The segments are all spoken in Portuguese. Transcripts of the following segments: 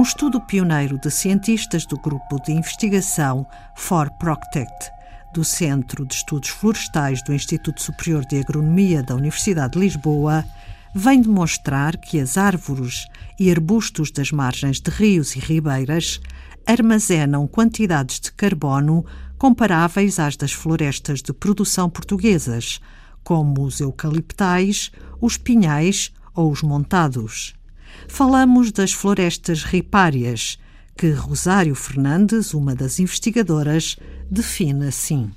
Um estudo pioneiro de cientistas do grupo de investigação For Proctect, do Centro de Estudos Florestais do Instituto Superior de Agronomia da Universidade de Lisboa, vem demonstrar que as árvores e arbustos das margens de rios e ribeiras armazenam quantidades de carbono comparáveis às das florestas de produção portuguesas, como os eucaliptais, os pinhais ou os montados. Falamos das florestas ripárias, que Rosário Fernandes, uma das investigadoras, define assim.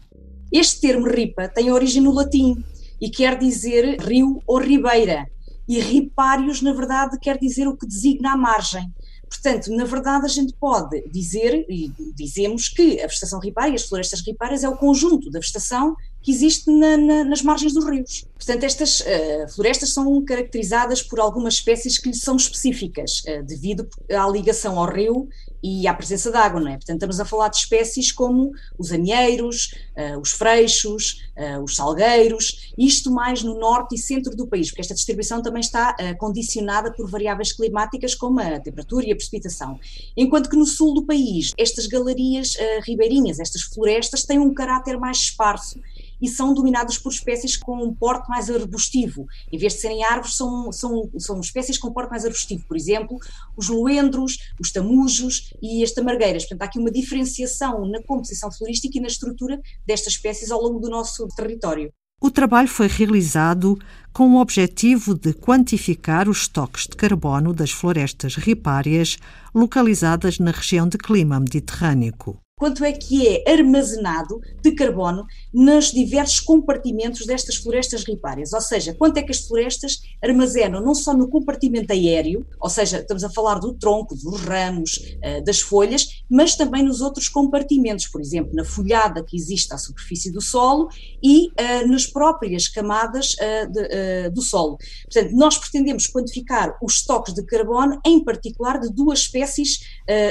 Este termo ripa tem origem no latim e quer dizer rio ou ribeira, e ripários, na verdade, quer dizer o que designa a margem. Portanto, na verdade, a gente pode dizer, e dizemos que a vegetação ripária as florestas ripárias é o conjunto da vegetação que existe na, na, nas margens dos rios. Portanto, estas uh, florestas são caracterizadas por algumas espécies que lhes são específicas, uh, devido à ligação ao rio e à presença de água, não é? Portanto, estamos a falar de espécies como os anieiros, uh, os freixos, os salgueiros, isto mais no norte e centro do país, porque esta distribuição também está condicionada por variáveis climáticas como a temperatura e a precipitação. Enquanto que no sul do país, estas galerias ribeirinhas, estas florestas, têm um caráter mais esparso e são dominadas por espécies com um porte mais arbustivo. Em vez de serem árvores, são, são, são espécies com porte mais arbustivo. Por exemplo, os loendros, os tamujos e as tamargueiras. Portanto, há aqui uma diferenciação na composição florística e na estrutura destas espécies ao longo do nosso território. O trabalho foi realizado com o objetivo de quantificar os estoques de carbono das florestas ripárias localizadas na região de clima mediterrâneo quanto é que é armazenado de carbono nos diversos compartimentos destas florestas ripárias, ou seja, quanto é que as florestas armazenam não só no compartimento aéreo, ou seja, estamos a falar do tronco, dos ramos, eh, das folhas, mas também nos outros compartimentos, por exemplo, na folhada que existe à superfície do solo e uh, nas próprias camadas uh, de, uh, do solo. Portanto, nós pretendemos quantificar os estoques de carbono, em particular de duas espécies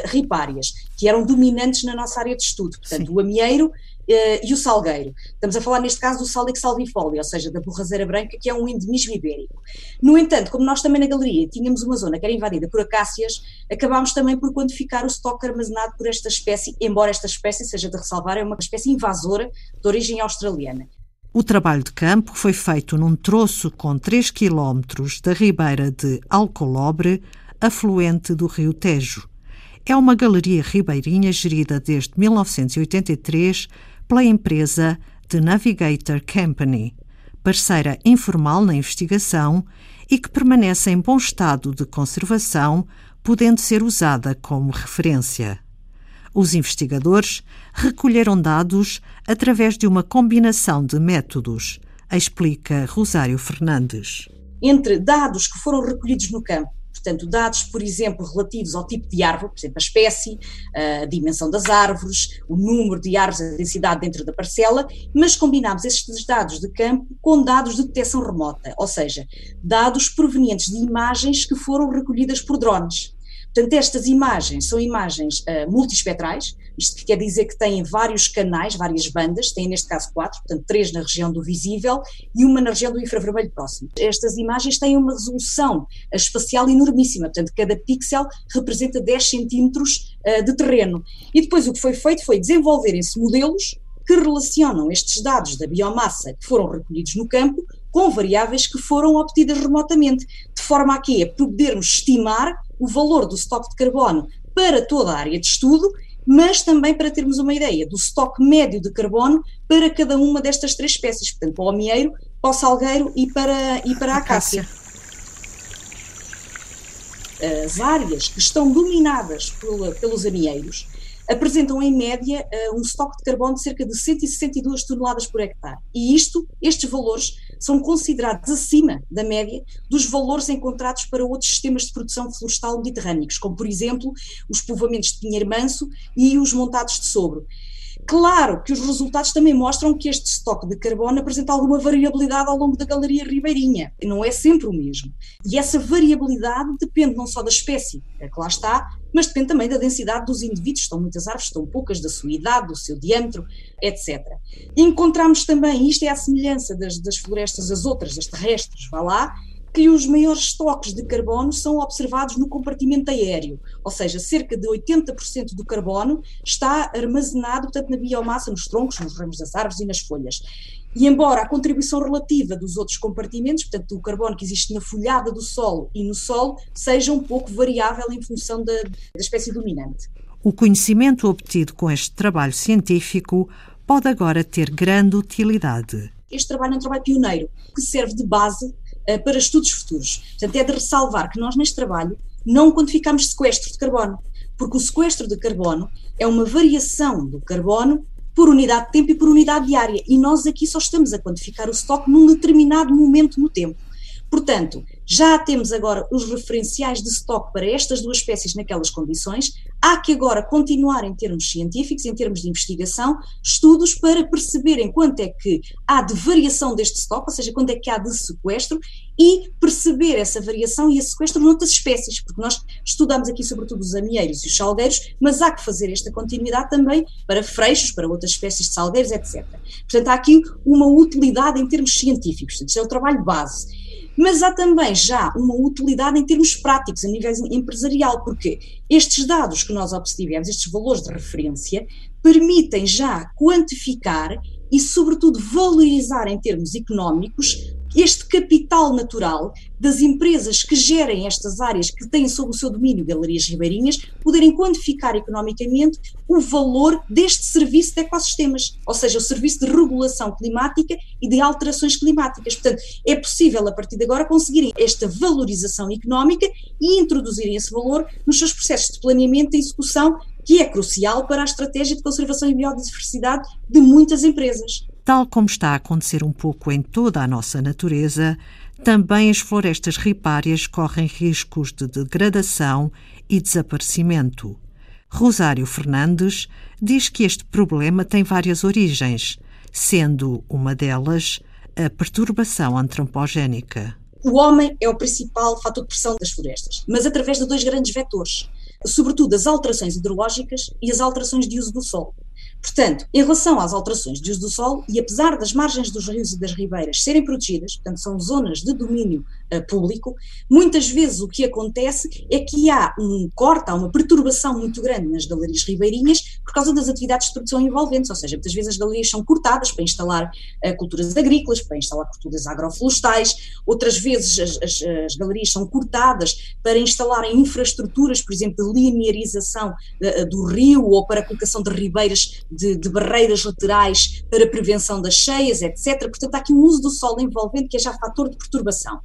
ripárias, que eram dominantes na nossa área de estudo, portanto, Sim. o amieiro uh, e o salgueiro. Estamos a falar neste caso do Salix salvifolia, ou seja, da borrazeira branca, que é um endemismo ibérico. No entanto, como nós também na galeria tínhamos uma zona que era invadida por acácias, acabámos também por quantificar o estoque armazenado por esta espécie, embora esta espécie, seja de ressalvar, é uma espécie invasora de origem australiana. O trabalho de campo foi feito num troço com 3 km da ribeira de Alcolobre, afluente do rio Tejo é uma galeria ribeirinha gerida desde 1983 pela empresa The Navigator Company, parceira informal na investigação e que permanece em bom estado de conservação, podendo ser usada como referência. Os investigadores recolheram dados através de uma combinação de métodos, explica Rosário Fernandes. Entre dados que foram recolhidos no campo portanto, dados, por exemplo, relativos ao tipo de árvore, por exemplo, a espécie, a dimensão das árvores, o número de árvores, a densidade dentro da parcela, mas combinamos estes dados de campo com dados de detecção remota, ou seja, dados provenientes de imagens que foram recolhidas por drones. Portanto, estas imagens são imagens uh, multispectrais, isto quer dizer que têm vários canais, várias bandas, têm neste caso quatro, portanto três na região do visível e uma na região do infravermelho próximo. Estas imagens têm uma resolução espacial enormíssima, portanto cada pixel representa 10 centímetros uh, de terreno. E depois o que foi feito foi desenvolverem-se modelos que relacionam estes dados da biomassa que foram recolhidos no campo com variáveis que foram obtidas remotamente, de forma a que podermos estimar o valor do estoque de carbono para toda a área de estudo, mas também para termos uma ideia do estoque médio de carbono para cada uma destas três espécies, portanto, para o amieiro, para o salgueiro e para, e para a acácia. As áreas que estão dominadas pelos amieiros apresentam em média uh, um estoque de carbono de cerca de 162 toneladas por hectare. E isto, estes valores são considerados acima da média dos valores encontrados para outros sistemas de produção florestal mediterrâneos, como por exemplo os povoamentos de Pinheiro Manso e os montados de Sobre. Claro que os resultados também mostram que este estoque de carbono apresenta alguma variabilidade ao longo da galeria ribeirinha, não é sempre o mesmo. E essa variabilidade depende não só da espécie é que lá está, mas depende também da densidade dos indivíduos, estão muitas árvores, estão poucas, da sua idade, do seu diâmetro, etc. Encontramos também, isto é a semelhança das, das florestas, as outras, as terrestres, vá lá, que os maiores estoques de carbono são observados no compartimento aéreo, ou seja, cerca de 80% do carbono está armazenado, portanto, na biomassa, nos troncos, nos ramos das árvores e nas folhas. E embora a contribuição relativa dos outros compartimentos, portanto, do carbono que existe na folhada do solo e no solo, seja um pouco variável em função da, da espécie dominante. O conhecimento obtido com este trabalho científico pode agora ter grande utilidade. Este trabalho é um trabalho pioneiro, que serve de base para estudos futuros. Portanto, é de ressalvar que nós, neste trabalho, não quantificamos sequestro de carbono, porque o sequestro de carbono é uma variação do carbono por unidade de tempo e por unidade diária. E nós aqui só estamos a quantificar o estoque num determinado momento no tempo. Portanto, já temos agora os referenciais de estoque para estas duas espécies naquelas condições. Há que agora continuar em termos científicos, em termos de investigação, estudos para perceberem quanto é que há de variação deste estoque, ou seja, quanto é que há de sequestro, e perceber essa variação e esse sequestro noutras espécies, porque nós estudamos aqui sobretudo os amieiros e os salgueiros, mas há que fazer esta continuidade também para freixos, para outras espécies de salgueiros, etc. Portanto, há aqui uma utilidade em termos científicos, portanto, isto é o trabalho base mas há também já uma utilidade em termos práticos, a nível empresarial, porque estes dados que nós obtivemos, estes valores de referência, permitem já quantificar e, sobretudo, valorizar em termos económicos este capital natural das empresas que gerem estas áreas, que têm sob o seu domínio galerias ribeirinhas, poderem quantificar economicamente o valor deste serviço de ecossistemas, ou seja, o serviço de regulação climática e de alterações climáticas. Portanto, é possível, a partir de agora, conseguirem esta valorização económica e introduzirem esse valor nos seus processos de planeamento e execução, que é crucial para a estratégia de conservação e biodiversidade de muitas empresas. Tal como está a acontecer um pouco em toda a nossa natureza, também as florestas ripárias correm riscos de degradação e desaparecimento. Rosário Fernandes diz que este problema tem várias origens, sendo uma delas a perturbação antropogénica. O homem é o principal fator de pressão das florestas, mas através de dois grandes vetores, sobretudo as alterações hidrológicas e as alterações de uso do solo. Portanto, em relação às alterações de uso do solo, e apesar das margens dos rios e das ribeiras serem protegidas, portanto, são zonas de domínio uh, público, muitas vezes o que acontece é que há um corte, há uma perturbação muito grande nas galerias ribeirinhas por causa das atividades de produção envolventes, ou seja, muitas vezes as galerias são cortadas para instalar uh, culturas agrícolas, para instalar culturas agroflorestais, outras vezes as, as, as, galerias são cortadas para instalarem infraestruturas, por exemplo, de linearização uh, do rio ou para a colocação de ribeiras de, de, barreiras laterais para prevenção das cheias, etc. Portanto, há aqui um uso do solo envolvente que é já fator de perturbação.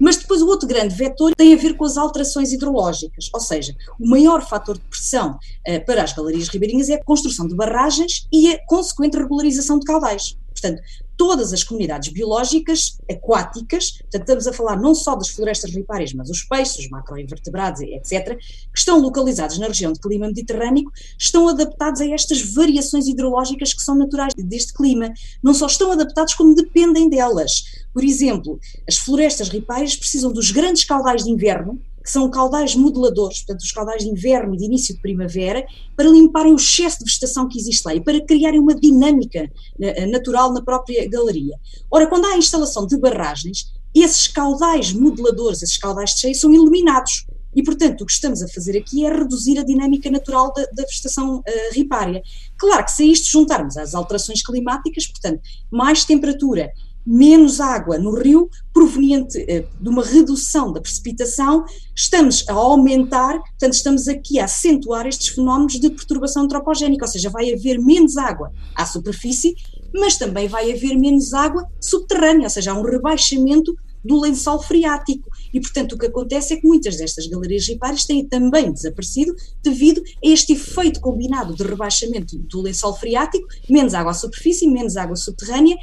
Mas depois o outro grande vetor tem a ver com as alterações hidrológicas, ou seja, o maior fator de pressão uh, para as galerias ribeirinhas é a construção de barragens e a consequente regularização de caudais. Portanto, todas as comunidades biológicas aquáticas, portanto, estamos a falar não só das florestas ripárias, mas os peixes, os macroinvertebrados, etc., que estão localizados na região de clima mediterrâneo, estão adaptados a estas variações hidrológicas que são naturais deste clima. Não só estão adaptados, como dependem delas. Por exemplo, as florestas ripárias precisam dos grandes caudais de inverno, que são caudais modeladores, portanto, os caudais de inverno e de início de primavera, para limparem o excesso de vegetação que existe lá e para criarem uma dinâmica uh, natural na própria galeria. Ora, quando há a instalação de barragens, esses caudais modeladores, esses caudais de cheio, são eliminados. E, portanto, o que estamos a fazer aqui é reduzir a dinâmica natural da, da vegetação uh, ripária. Claro que se a isto juntarmos às alterações climáticas, portanto, mais temperatura menos água no rio, proveniente eh, de uma redução da precipitação, estamos a aumentar, portanto, estamos aqui a acentuar estes fenómenos de perturbação antropogénica, ou seja, vai haver menos água à superfície, mas também vai haver menos água subterrânea, ou seja, há um rebaixamento do lençol freático. E, portanto, o que acontece é que muitas destas galerias ripárias têm também desaparecido devido a este efeito combinado de rebaixamento do lençol freático, menos água à superfície, menos água subterrânea,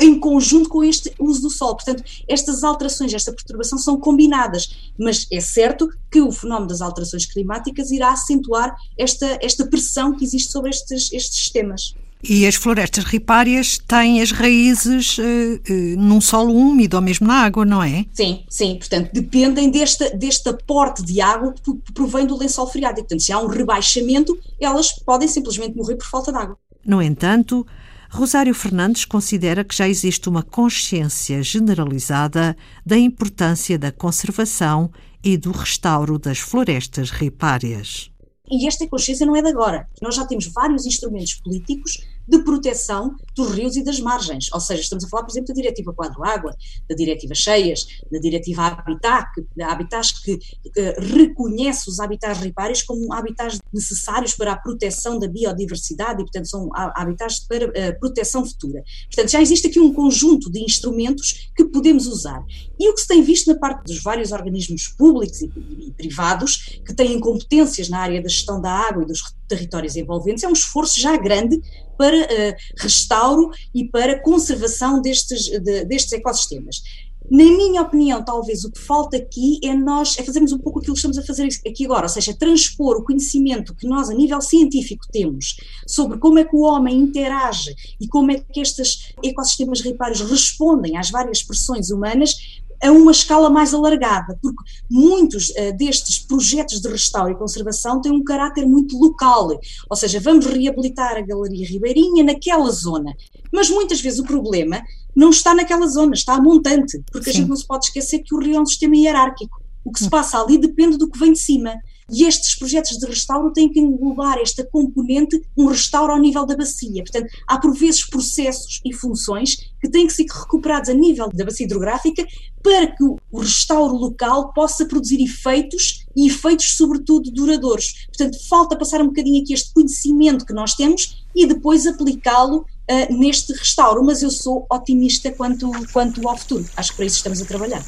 em conjunto com este uso do sol. Portanto, estas alterações, esta perturbação são combinadas, mas é certo que o fenómeno das alterações climáticas irá acentuar esta, esta pressão que existe sobre estes, estes sistemas. E as florestas ripárias têm as raízes uh, uh, num solo úmido ou mesmo na água, não é? Sim, sim. Portanto, dependem deste, deste aporte de água que provém do lençol freático. Portanto, se há um rebaixamento, elas podem simplesmente morrer por falta de água. No entanto, Rosário Fernandes considera que já existe uma consciência generalizada da importância da conservação e do restauro das florestas ripárias. E esta consciência não é de agora. Nós já temos vários instrumentos políticos de proteção dos rios e das margens. Ou seja, estamos a falar, por exemplo, da Diretiva Quadro Água, da Diretiva Cheias, da Diretiva Habitat, que, Habitats que uh, reconhece os habitats ripários como habitats necessários para a proteção da biodiversidade e, portanto, são habitats para uh, proteção futura. Portanto, já existe aqui um conjunto de instrumentos que podemos usar. E o que se tem visto na parte dos vários organismos públicos e, e, privados que têm competências na área da gestão da água e dos territórios envolventes é um esforço já grande para uh, restauro e para conservação destes, de, destes ecossistemas. Na minha opinião, talvez o que falta aqui é nós é fazermos um pouco aquilo que estamos a fazer aqui agora, ou seja, transpor o conhecimento que nós a nível científico temos sobre como é que o homem interage e como é que estes ecossistemas ripários respondem às várias pressões humanas a uma escala mais alargada, porque muitos uh, destes projetos de restauro e conservação têm um caráter muito local, ou seja, vamos reabilitar a Galeria Ribeirinha naquela zona, mas muitas vezes o problema não está naquela zona, está a montante, porque Sim. a gente não se pode esquecer que o rio é um sistema hierárquico. O que se passa ali depende do que vem de cima. E estes projetos de restauro têm que englobar esta componente, um restauro ao nível da bacia. Portanto, há por vezes processos e funções que têm que ser recuperados a nível da bacia hidrográfica para que o restauro local possa produzir efeitos e efeitos, sobretudo, duradouros. Portanto, falta passar um bocadinho aqui este conhecimento que nós temos e depois aplicá-lo uh, neste restauro. Mas eu sou otimista quanto, quanto ao futuro. Acho que para isso estamos a trabalhar.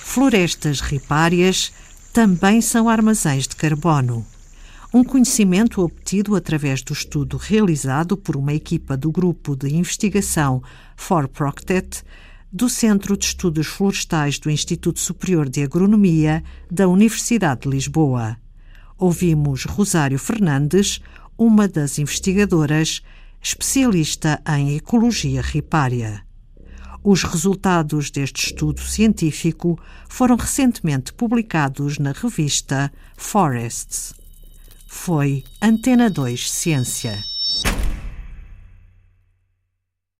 Florestas ripárias também são armazéns de carbono. Um conhecimento obtido através do estudo realizado por uma equipa do Grupo de Investigação For Proctet do Centro de Estudos Florestais do Instituto Superior de Agronomia da Universidade de Lisboa. Ouvimos Rosário Fernandes, uma das investigadoras, especialista em ecologia ripária. Os resultados deste estudo científico foram recentemente publicados na revista Forests. Foi Antena 2 Ciência.